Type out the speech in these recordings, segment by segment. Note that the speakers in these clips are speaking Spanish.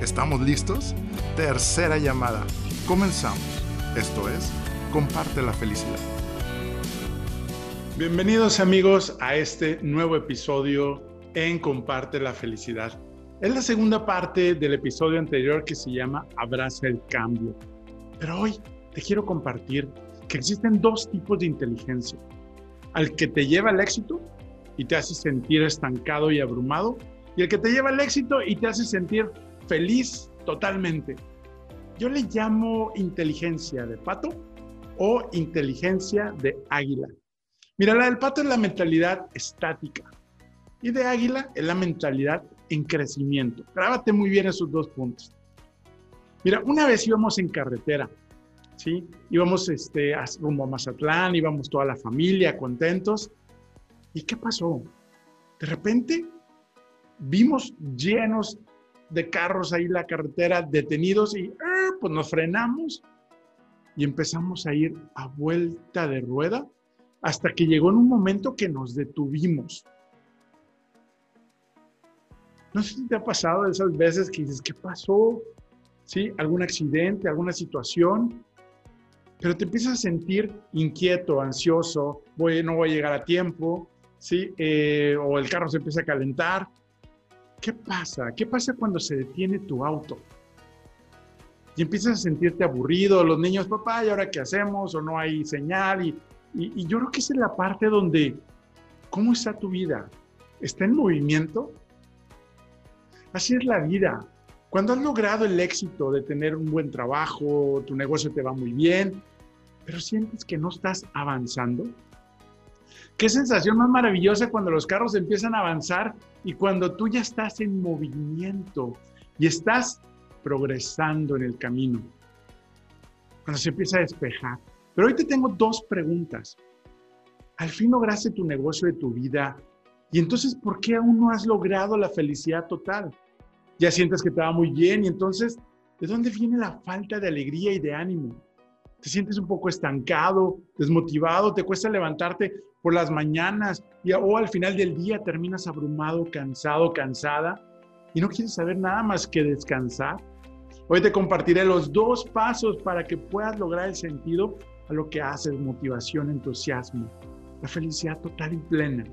¿Estamos listos? Tercera llamada. Comenzamos. Esto es, comparte la felicidad. Bienvenidos amigos a este nuevo episodio en Comparte la felicidad. Es la segunda parte del episodio anterior que se llama Abraza el cambio. Pero hoy te quiero compartir que existen dos tipos de inteligencia. Al que te lleva al éxito y te hace sentir estancado y abrumado, y el que te lleva al éxito y te hace sentir feliz totalmente. Yo le llamo inteligencia de pato o inteligencia de águila. Mira, la del pato es la mentalidad estática y de águila es la mentalidad en crecimiento. Grábate muy bien esos dos puntos. Mira, una vez íbamos en carretera, ¿sí? Íbamos este, rumbo a Mazatlán, íbamos toda la familia contentos. ¿Y qué pasó? De repente vimos llenos de carros ahí la carretera detenidos y ah, pues nos frenamos y empezamos a ir a vuelta de rueda hasta que llegó en un momento que nos detuvimos. No sé si te ha pasado esas veces que dices, ¿qué pasó? ¿Sí? ¿Algún accidente, alguna situación? Pero te empiezas a sentir inquieto, ansioso, voy, no voy a llegar a tiempo, ¿sí? Eh, o el carro se empieza a calentar, ¿Qué pasa? ¿Qué pasa cuando se detiene tu auto? Y empiezas a sentirte aburrido, los niños, papá, ¿y ahora qué hacemos? O no hay señal. Y, y, yo creo que esa es la parte donde, ¿cómo está tu vida? ¿Está en movimiento? Así es la vida. Cuando has logrado el éxito de tener un buen trabajo, tu negocio te va muy bien, pero sientes que no estás avanzando, Qué sensación más maravillosa cuando los carros empiezan a avanzar y cuando tú ya estás en movimiento y estás progresando en el camino. Cuando se empieza a despejar. Pero hoy te tengo dos preguntas. Al fin lograste tu negocio de tu vida y entonces, ¿por qué aún no has logrado la felicidad total? Ya sientes que te va muy bien y entonces, ¿de dónde viene la falta de alegría y de ánimo? te sientes un poco estancado, desmotivado, te cuesta levantarte por las mañanas y, o al final del día terminas abrumado, cansado, cansada y no quieres saber nada más que descansar. Hoy te compartiré los dos pasos para que puedas lograr el sentido a lo que haces, motivación, entusiasmo, la felicidad total y plena.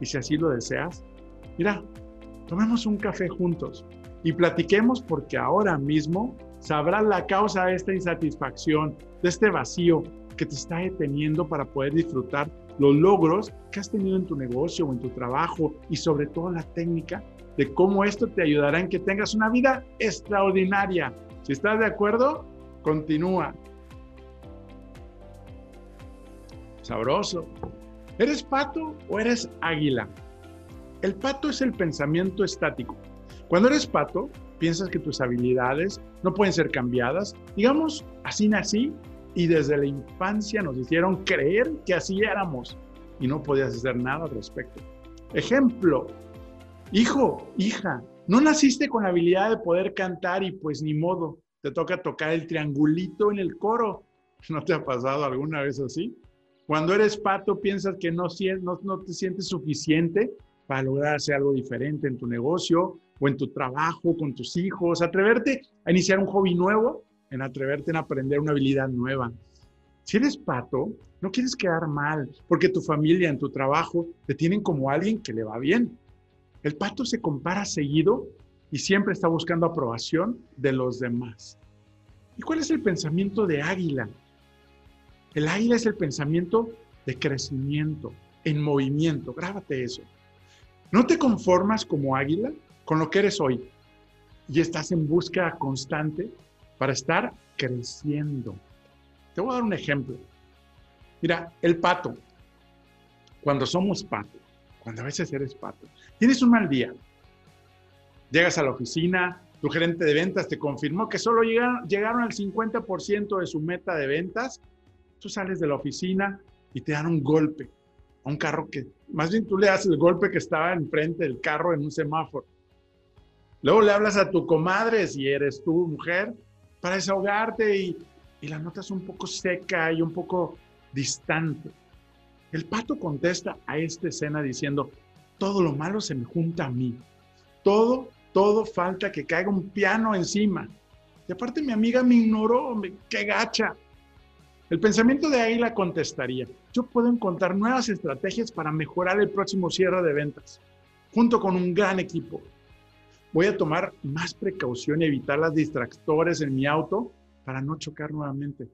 Y si así lo deseas, mira, tomemos un café juntos y platiquemos porque ahora mismo sabrás la causa de esta insatisfacción, de este vacío que te está deteniendo para poder disfrutar los logros que has tenido en tu negocio o en tu trabajo y sobre todo la técnica de cómo esto te ayudará en que tengas una vida extraordinaria. Si estás de acuerdo, continúa. Sabroso. ¿Eres pato o eres águila? El pato es el pensamiento estático. Cuando eres pato, piensas que tus habilidades no pueden ser cambiadas. Digamos, así nací y desde la infancia nos hicieron creer que así éramos y no podías hacer nada al respecto. Ejemplo, hijo, hija, no naciste con la habilidad de poder cantar y pues ni modo, te toca tocar el triangulito en el coro. ¿No te ha pasado alguna vez así? Cuando eres pato piensas que no, te sientes suficiente para lograr hacer algo diferente en tu negocio o en tu trabajo, con tus hijos, atreverte a iniciar un hobby nuevo, en atreverte en aprender una habilidad nueva. Si eres pato, no quieres quedar mal, porque tu familia, en tu trabajo, te tienen como alguien que le va bien. El pato se compara seguido y siempre está buscando aprobación de los demás. ¿Y cuál es el pensamiento de águila? El águila es el pensamiento de crecimiento, en movimiento. Grábate eso. No te conformas como águila con lo que eres hoy y estás en búsqueda constante para estar creciendo. Te voy a dar un ejemplo. Mira, el pato, cuando somos pato, cuando a veces eres pato, tienes un mal día, llegas a la oficina tu gerente de ventas te confirmó que solo llegaron, al 50% de su meta de ventas, tú sales de la oficina y te dan un golpe a un carro que, más bien tú le das el golpe que estaba enfrente del carro en un semáforo. Luego le hablas a tu comadre, si eres tu mujer, para desahogarte y, y la notas un poco seca y un poco distante. El pato contesta a esta escena diciendo, todo lo malo se me junta a mí. Todo, todo falta que caiga un piano encima. Y aparte mi amiga me ignoró, qué gacha. El pensamiento de ahí la contestaría, yo puedo encontrar nuevas estrategias para mejorar el próximo cierre de ventas, junto con un gran equipo. Voy a tomar más precaución y evitar las distractores en mi auto para no chocar nuevamente.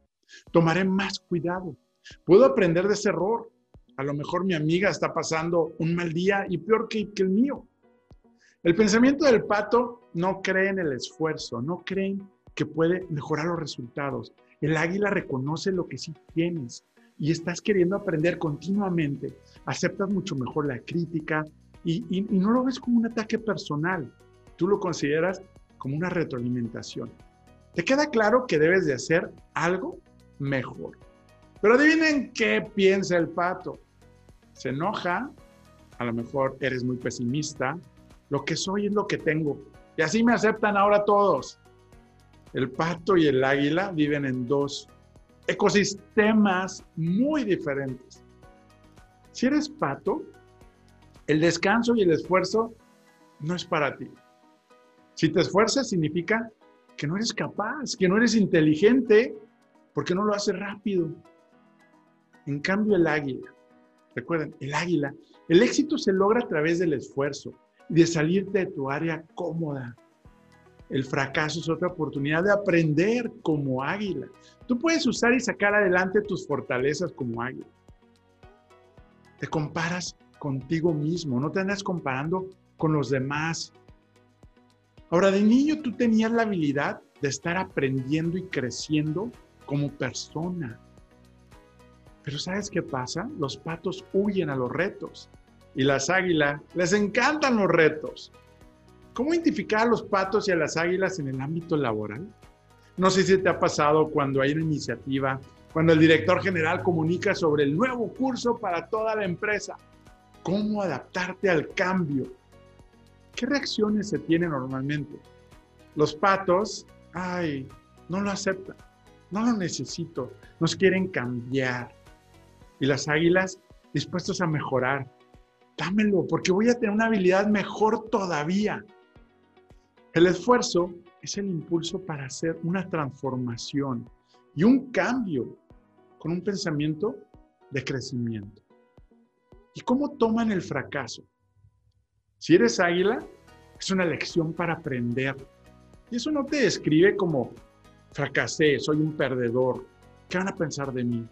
Tomaré más cuidado. Puedo aprender de ese error. A lo mejor mi amiga está pasando un mal día y peor que, el mío. El pensamiento del pato no cree en el esfuerzo, no cree que puede mejorar los resultados. El águila reconoce lo que sí tienes y estás queriendo aprender continuamente. Aceptas mucho mejor la crítica y, y no lo ves como un ataque personal. Tú lo consideras como una retroalimentación. Te queda claro que debes de hacer algo mejor. Pero adivinen qué piensa el pato. Se enoja, a lo mejor eres muy pesimista, lo que soy es lo que tengo. Y así me aceptan ahora todos. El pato y el águila viven en dos ecosistemas muy diferentes. Si eres pato, el descanso y el esfuerzo no es para ti. Si te esfuerzas significa que no eres capaz, que no eres inteligente, porque no lo haces rápido. En cambio, el águila, recuerden, el águila, el éxito se logra a través del esfuerzo de salirte de tu área cómoda. El fracaso es otra oportunidad de aprender como águila. Tú puedes usar y sacar adelante tus fortalezas como águila. Te comparas contigo mismo, no te andas comparando con los demás. Ahora, de niño tú tenías la habilidad de estar aprendiendo y creciendo como persona. Pero ¿sabes qué pasa? Los patos huyen a los retos y las águilas les encantan los retos. ¿Cómo identificar a los patos y a las águilas en el ámbito laboral? No sé si te ha pasado cuando hay una iniciativa, cuando el director general comunica sobre el nuevo curso para toda la empresa. ¿Cómo adaptarte al cambio? ¿Qué reacciones se tienen normalmente? Los patos, ay, no lo aceptan, no lo necesito, nos quieren cambiar. Y las águilas, dispuestos a mejorar, dámelo, porque voy a tener una habilidad mejor todavía. El esfuerzo es el impulso para hacer una transformación y un cambio con un pensamiento de crecimiento. ¿Y cómo toman el fracaso? Si eres águila, es una lección para aprender. Y eso no te describe como fracasé, soy un perdedor. ¿Qué van a pensar de mí?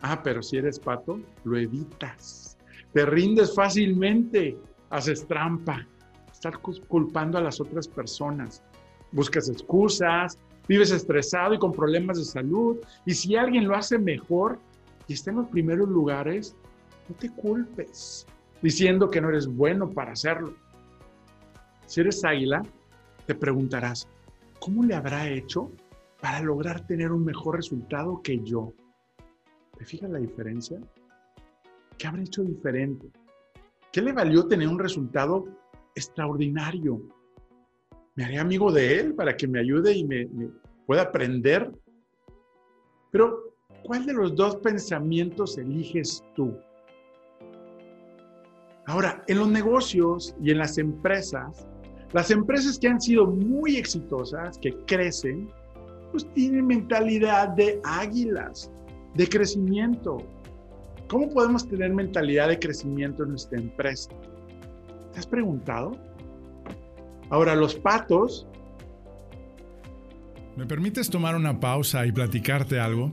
Ah, pero si eres pato, lo evitas. Te rindes fácilmente, haces trampa, estar culpando a las otras personas. Buscas excusas, vives estresado y con problemas de salud. Y si alguien lo hace mejor y está en los primeros lugares, no te culpes diciendo que no eres bueno para hacerlo. Si eres águila, te preguntarás, ¿cómo le habrá hecho para lograr tener un mejor resultado que yo? ¿Te fijas la diferencia? ¿Qué habrá hecho diferente? ¿Qué le valió tener un resultado extraordinario. Me haré amigo de él para que me ayude y me, pueda aprender. Pero, ¿cuál de los dos pensamientos eliges tú? Ahora, en los negocios y en las empresas, las empresas que han sido muy exitosas, que crecen, pues tienen mentalidad de águilas, de crecimiento. ¿Cómo podemos tener mentalidad de crecimiento en nuestra empresa? ¿Te has preguntado? Ahora, los patos ¿Me permites tomar una pausa y platicarte algo?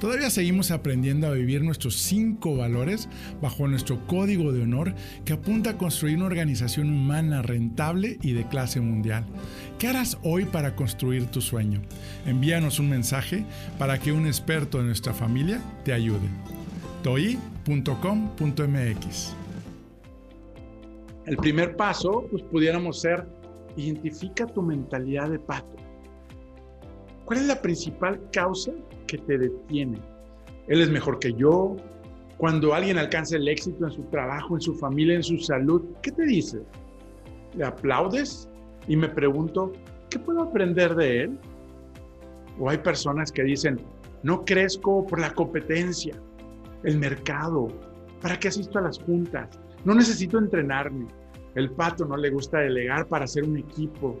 Todavía seguimos aprendiendo a vivir nuestros cinco valores bajo nuestro código de honor que apunta a construir una organización humana rentable y de clase mundial. ¿Qué harás hoy para construir tu sueño? Envíanos un mensaje para que un experto de nuestra familia te ayude. toi.com.mx El primer paso, pues pudiéramos ser, identifica tu mentalidad de pato. ¿Cuál es la principal causa que te detiene? Él es mejor que yo. Cuando alguien alcanza el éxito en su trabajo, en su familia, en su salud, ¿qué te dice? ¿Le aplaudes? Y me pregunto, ¿qué puedo aprender de él? O hay personas que dicen, no crezco por la competencia, el mercado, ¿para qué asisto a las juntas? No necesito entrenarme. El pato no le gusta delegar para hacer un equipo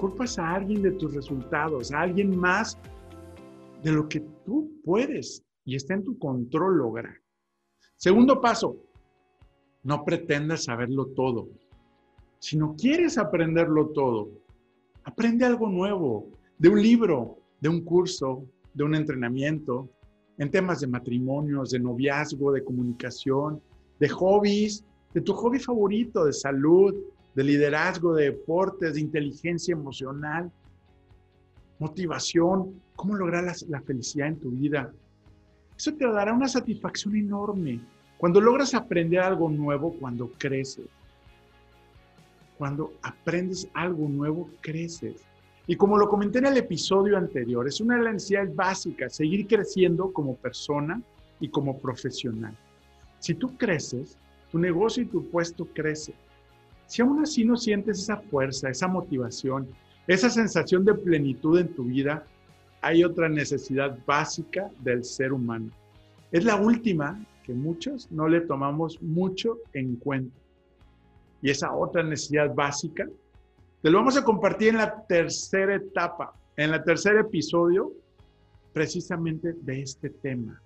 culpas a alguien de tus resultados, a alguien más de lo que tú puedes y está en tu control lograr. Segundo paso, no pretendas saberlo todo. Si no quieres aprenderlo todo, aprende algo nuevo, de un libro, de un curso, de un entrenamiento, en temas de matrimonios, de noviazgo, de comunicación, de hobbies, de tu hobby favorito, de salud, de liderazgo, de deportes, de inteligencia emocional, motivación, cómo lograr la, felicidad en tu vida. Eso te dará una satisfacción enorme cuando logras aprender algo nuevo, cuando creces. Cuando aprendes algo nuevo, creces. Y como lo comenté en el episodio anterior, es una de las necesidades básicas, seguir creciendo como persona y como profesional. Si tú creces, tu negocio y tu puesto crecen. Si aún así no sientes esa fuerza, esa motivación, esa sensación de plenitud en tu vida, hay otra necesidad básica del ser humano. Es la última que muchos no le tomamos mucho en cuenta. Y esa otra necesidad básica, te lo vamos a compartir en la tercera etapa, en el tercer episodio, precisamente de este tema.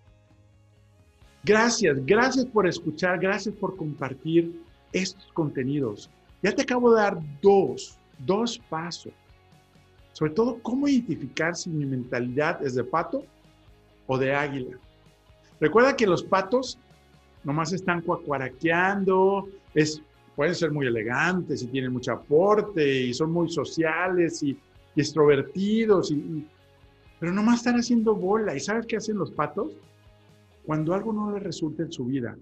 Gracias, gracias por escuchar, gracias por compartir estos contenidos. Ya te acabo de dar dos, dos pasos. Sobre todo, cómo identificar si mi mentalidad es de pato o de águila. Recuerda que los patos nomás están cuacuaraqueando, es, pueden ser muy elegantes y tienen mucho aporte y son muy sociales y, extrovertidos, y, pero nomás están haciendo bola. ¿Y sabes qué hacen los patos? Cuando algo no les resulta en su vida,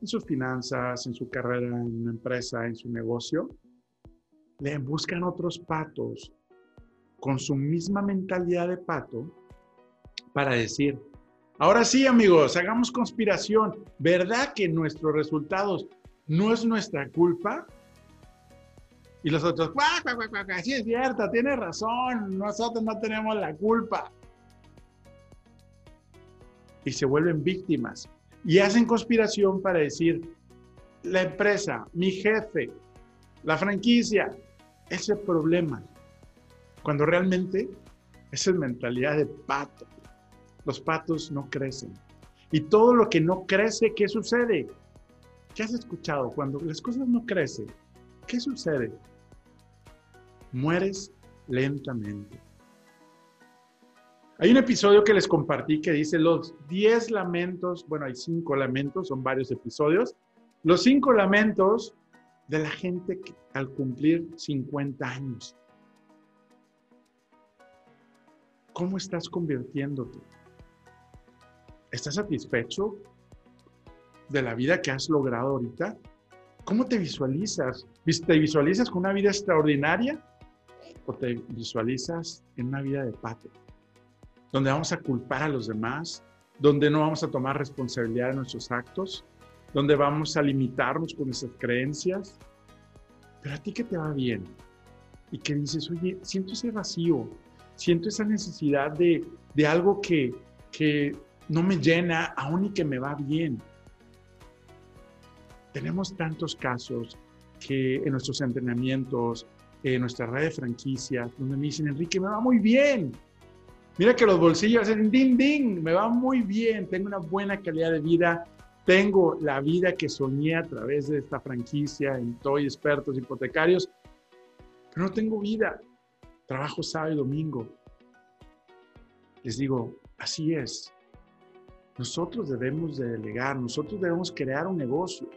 en sus finanzas, en su carrera, en una empresa, en su negocio, le buscan otros patos con su misma mentalidad de pato para decir, ahora sí amigos, hagamos conspiración, ¿verdad que nuestros resultados no es nuestra culpa? Y los otros, sí es cierto, tiene razón, nosotros no tenemos la culpa. Y se vuelven víctimas y hacen conspiración para decir, la empresa, mi jefe, la franquicia, ese problema. Cuando realmente esa es mentalidad de pato. Los patos no crecen. Y todo lo que no crece, ¿qué sucede? ¿Qué has escuchado? Cuando las cosas no crecen, ¿qué sucede? Mueres lentamente. Hay un episodio que les compartí que dice los 10 lamentos, bueno, hay 5 lamentos, son varios episodios, los 5 lamentos de la gente que, al cumplir 50 años. ¿Cómo estás convirtiéndote? ¿Estás satisfecho de la vida que has logrado ahorita? ¿Cómo te visualizas? ¿Te visualizas con una vida extraordinaria o te visualizas en una vida de pato? donde vamos a culpar a los demás, donde no vamos a tomar responsabilidad de nuestros actos, donde vamos a limitarnos con nuestras creencias. Pero a ti que te va bien, y que dices, oye, siento ese vacío, siento esa necesidad de, de algo que, que no me llena, aún y que me va bien. Tenemos tantos casos que en nuestros entrenamientos, en nuestra red de franquicias, donde me dicen, Enrique, me va muy bien. Mira que los bolsillos hacen ding, ding, me va muy bien, tengo una buena calidad de vida, tengo la vida que soñé a través de esta franquicia en Toy Expertos Hipotecarios, pero no tengo vida. Trabajo sábado y domingo. Les digo, así es. Nosotros debemos de delegar, nosotros debemos crear un negocio.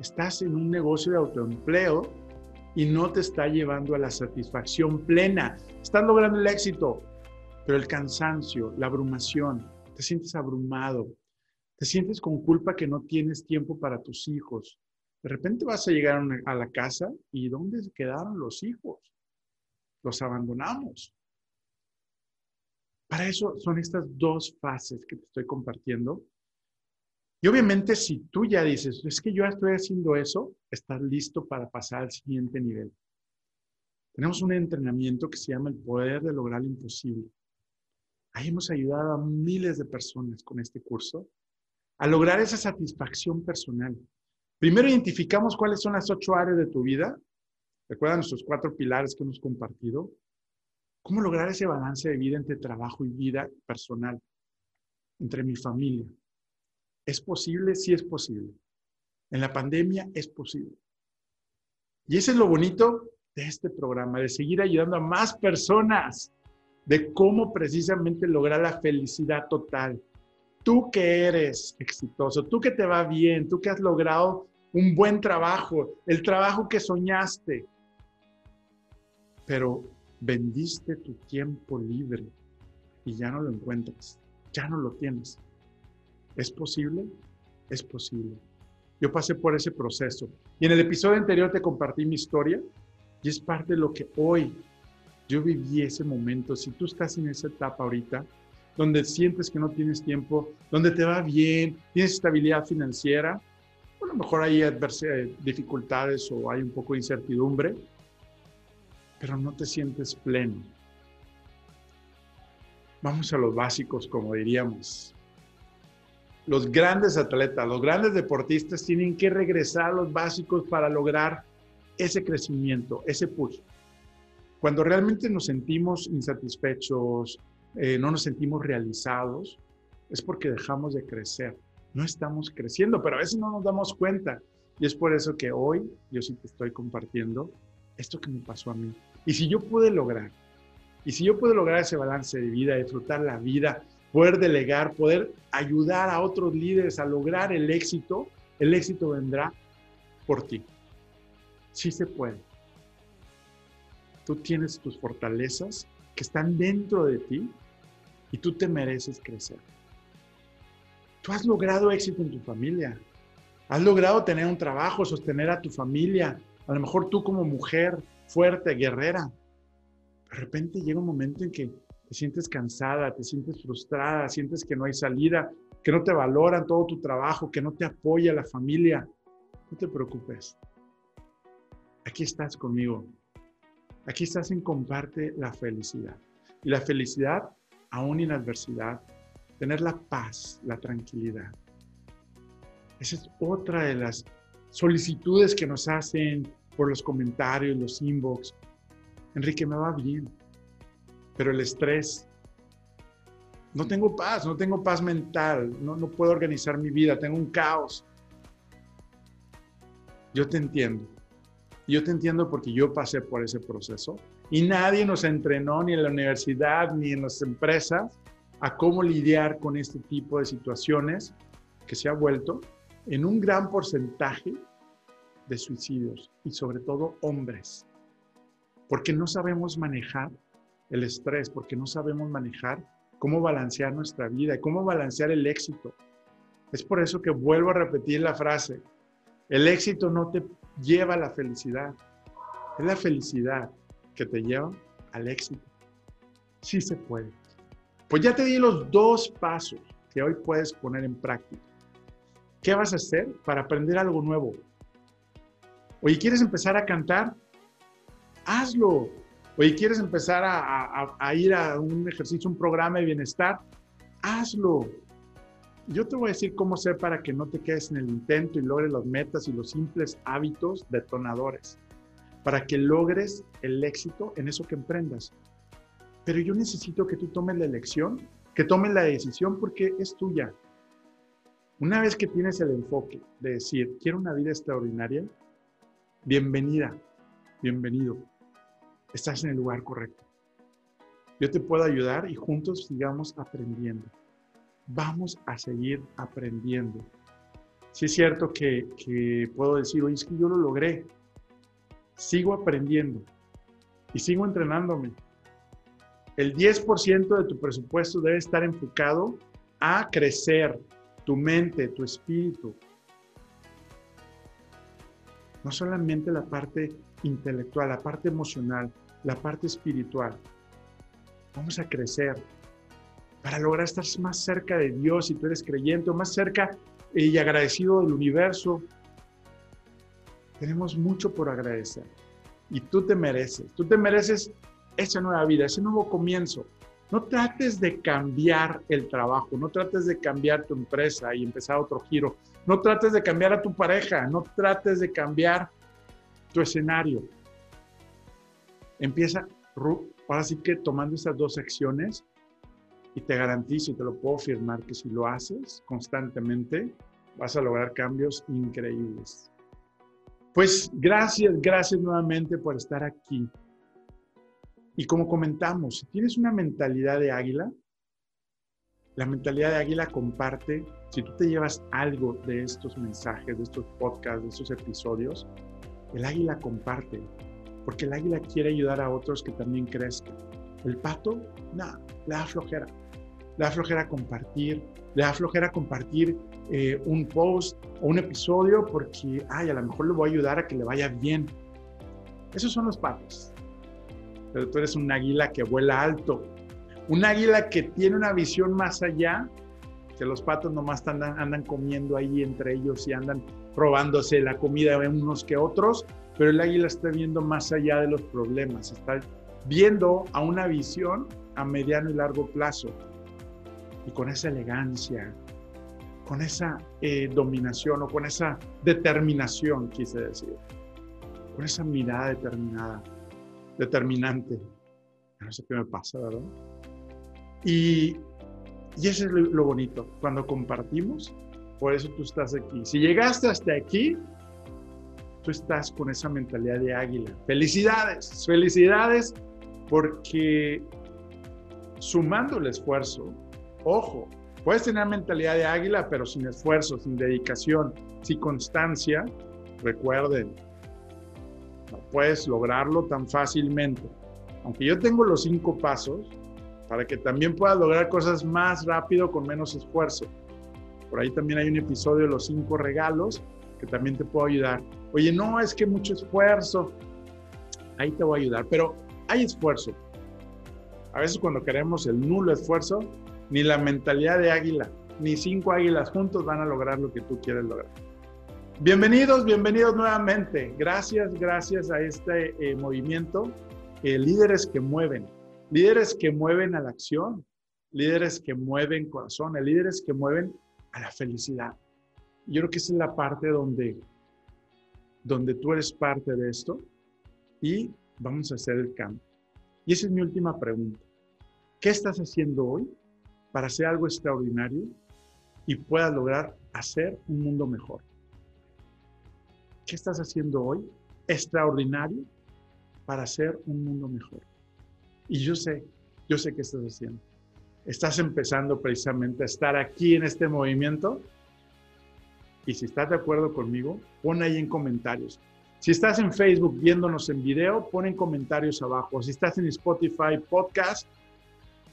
Estás en un negocio de autoempleo y no te está llevando a la satisfacción plena. Estás logrando el éxito, pero el cansancio, la abrumación, te sientes abrumado, te sientes con culpa que no tienes tiempo para tus hijos. De repente vas a llegar a la casa y ¿dónde quedaron los hijos? Los abandonamos. Para eso son estas dos fases que te estoy compartiendo. Y obviamente si tú ya dices, es que yo estoy haciendo eso, estás listo para pasar al siguiente nivel. Tenemos un entrenamiento que se llama el poder de lograr lo imposible. Ahí hemos ayudado a miles de personas con este curso a lograr esa satisfacción personal. Primero identificamos cuáles son las ocho áreas de tu vida. Recuerda nuestros cuatro pilares que hemos compartido. ¿Cómo lograr ese balance de vida entre trabajo y vida personal? Entre mi familia. ¿Es posible? Sí es posible. En la pandemia es posible. Y ese es lo bonito de este programa, de seguir ayudando a más personas, de cómo precisamente lograr la felicidad total, tú que eres exitoso, tú que te va bien, tú que has logrado un buen trabajo, el trabajo que soñaste, pero vendiste tu tiempo libre y ya no lo encuentras, ya no lo tienes. ¿Es posible? Es posible. Yo pasé por ese proceso y en el episodio anterior te compartí mi historia y es parte de lo que hoy yo viví ese momento. Si tú estás en esa etapa ahorita, donde sientes que no tienes tiempo, donde te va bien, tienes estabilidad financiera, a lo mejor hay eh, dificultades o hay un poco de incertidumbre, pero no te sientes pleno. Vamos a los básicos, como diríamos. Los grandes atletas, los grandes deportistas tienen que regresar a los básicos para lograr ese crecimiento, ese push. Cuando realmente nos sentimos insatisfechos, eh, no nos sentimos realizados, es porque dejamos de crecer. No estamos creciendo, pero a veces no nos damos cuenta. Y es por eso que hoy yo sí te estoy compartiendo esto que me pasó a mí. Y si yo pude lograr, y si yo puedo lograr ese balance de vida, disfrutar la vida, poder delegar, poder ayudar a otros líderes a lograr el éxito, el éxito vendrá por ti. Sí se puede. Tú tienes tus fortalezas que están dentro de ti y tú te mereces crecer. Tú has logrado éxito en tu familia. Has logrado tener un trabajo, sostener a tu familia. A lo mejor tú como mujer fuerte, guerrera. De repente llega un momento en que te sientes cansada, te sientes frustrada, sientes que no hay salida, que no te valoran todo tu trabajo, que no te apoya la familia. No te preocupes. Aquí estás conmigo. Aquí estás en comparte la felicidad. Y la felicidad, aún en adversidad, tener la paz, la tranquilidad. Esa es otra de las solicitudes que nos hacen por los comentarios, los inbox. Enrique, me va bien, pero el estrés, no tengo paz, no tengo paz mental, no, no puedo organizar mi vida, tengo un caos. Yo te entiendo. Yo te entiendo porque yo pasé por ese proceso y nadie nos entrenó ni en la universidad ni en las empresas a cómo lidiar con este tipo de situaciones que se ha vuelto en un gran porcentaje de suicidios y sobre todo hombres, porque no sabemos manejar el estrés, porque no sabemos manejar cómo balancear nuestra vida y cómo balancear el éxito. Es por eso que vuelvo a repetir la frase, el éxito no te lleva a la felicidad. Es la felicidad que te lleva al éxito. Sí se puede. Pues ya te di los dos pasos que hoy puedes poner en práctica. ¿Qué vas a hacer para aprender algo nuevo? Oye, ¿quieres empezar a cantar? hazlo. Oye, ¿quieres empezar a, ir a un ejercicio, un programa de bienestar? Hazlo. Yo te voy a decir cómo hacer para que no te quedes en el intento y logres las metas y los simples hábitos detonadores, para que logres el éxito en eso que emprendas. Pero yo necesito que tú tomes la elección, que tomes la decisión porque es tuya. Una vez que tienes el enfoque de decir, quiero una vida extraordinaria, bienvenida, bienvenido. Estás en el lugar correcto. Yo te puedo ayudar y juntos sigamos aprendiendo. Vamos a seguir aprendiendo. Sí es cierto que, puedo decir, oye, es que yo lo logré. Sigo aprendiendo y sigo entrenándome. El 10% de tu presupuesto debe estar enfocado a crecer tu mente, tu espíritu, no solamente la parte intelectual, la parte emocional, la parte espiritual. Vamos a crecer para lograr estar más cerca de Dios si tú eres creyente o más cerca y agradecido del universo. Tenemos mucho por agradecer y tú te mereces, tú te mereces esa nueva vida, ese nuevo comienzo. No trates de cambiar el trabajo, no trates de cambiar tu empresa y empezar otro giro. No trates de cambiar a tu pareja, no trates de cambiar tu escenario. Empieza, ahora sí que tomando estas dos acciones, y te garantizo y te lo puedo afirmar que si lo haces constantemente, vas a lograr cambios increíbles. Pues gracias, gracias nuevamente por estar aquí. Y como comentamos, si tienes una mentalidad de águila, la mentalidad de águila comparte, si tú te llevas algo de estos mensajes, de estos podcasts, de estos episodios, el águila comparte, porque el águila quiere ayudar a otros que también crezcan. El pato, nada, le da flojera. Le da flojera compartir, le da flojera compartir eh, un post o un episodio porque, ay, a lo mejor le voy a ayudar a que le vaya bien. Esos son los patos pero tú eres un águila que vuela alto. Un águila que tiene una visión más allá, que los patos nomás andan, andan comiendo ahí entre ellos y andan robándose la comida de unos que otros, pero el águila está viendo más allá de los problemas, está viendo a una visión a mediano y largo plazo. Y con esa elegancia, con esa eh, dominación o con esa determinación, quise decir, con esa mirada determinada, determinante. No sé qué me pasa, ¿verdad? Y, y eso es lo, bonito, cuando compartimos, por eso tú estás aquí. Si llegaste hasta aquí, tú estás con esa mentalidad de águila. Felicidades, felicidades, porque sumando el esfuerzo, ojo, puedes tener mentalidad de águila, pero sin esfuerzo, sin dedicación, sin constancia, recuerden, puedes lograrlo tan fácilmente. Aunque yo tengo los cinco pasos para que también puedas lograr cosas más rápido con menos esfuerzo. Por ahí también hay un episodio de los cinco regalos que también te puedo ayudar. Oye, no, es que mucho esfuerzo. Ahí te voy a ayudar, pero hay esfuerzo. A veces cuando queremos el nulo esfuerzo, ni la mentalidad de águila, ni cinco águilas juntos van a lograr lo que tú quieres lograr. Bienvenidos, bienvenidos nuevamente. Gracias, gracias a este eh, movimiento. Eh, líderes que mueven, líderes que mueven a la acción, líderes que mueven corazones, líderes que mueven a la felicidad. Yo creo que esa es la parte donde, donde tú eres parte de esto y vamos a hacer el cambio. Y esa es mi última pregunta. ¿Qué estás haciendo hoy para hacer algo extraordinario y puedas lograr hacer un mundo mejor? ¿Qué estás haciendo hoy extraordinario para hacer un mundo mejor? Y yo sé, yo sé qué estás haciendo. Estás empezando precisamente a estar aquí en este movimiento. Y si estás de acuerdo conmigo, pon ahí en comentarios. Si estás en Facebook viéndonos en video, pon en comentarios abajo. Si estás en Spotify Podcast,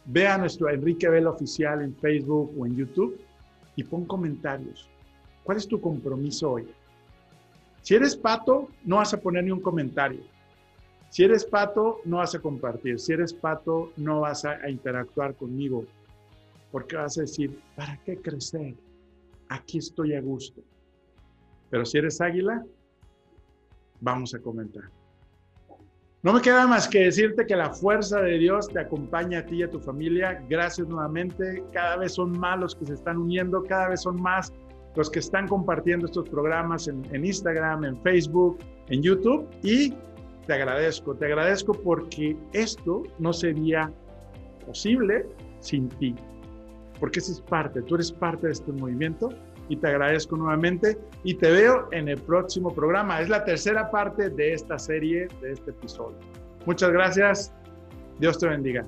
ve a nuestro Enrique Vela Oficial en Facebook o en YouTube y pon comentarios. ¿Cuál es tu compromiso hoy? Si eres pato, no vas a poner ni un comentario. Si eres pato, no vas a compartir. Si eres pato, no vas a, interactuar conmigo. Porque vas a decir, ¿para qué crecer? Aquí estoy a gusto. Pero si eres águila, vamos a comentar. No me queda más que decirte que la fuerza de Dios te acompaña a ti y a tu familia. Gracias nuevamente. Cada vez son más los que se están uniendo, cada vez son más los que están compartiendo estos programas en, Instagram, en Facebook, en YouTube. Y te agradezco, te agradezco porque esto no sería posible sin ti. Porque esa es parte, tú eres parte de este movimiento y te agradezco nuevamente y te veo en el próximo programa. Es la tercera parte de esta serie, de este episodio. Muchas gracias. Dios te bendiga.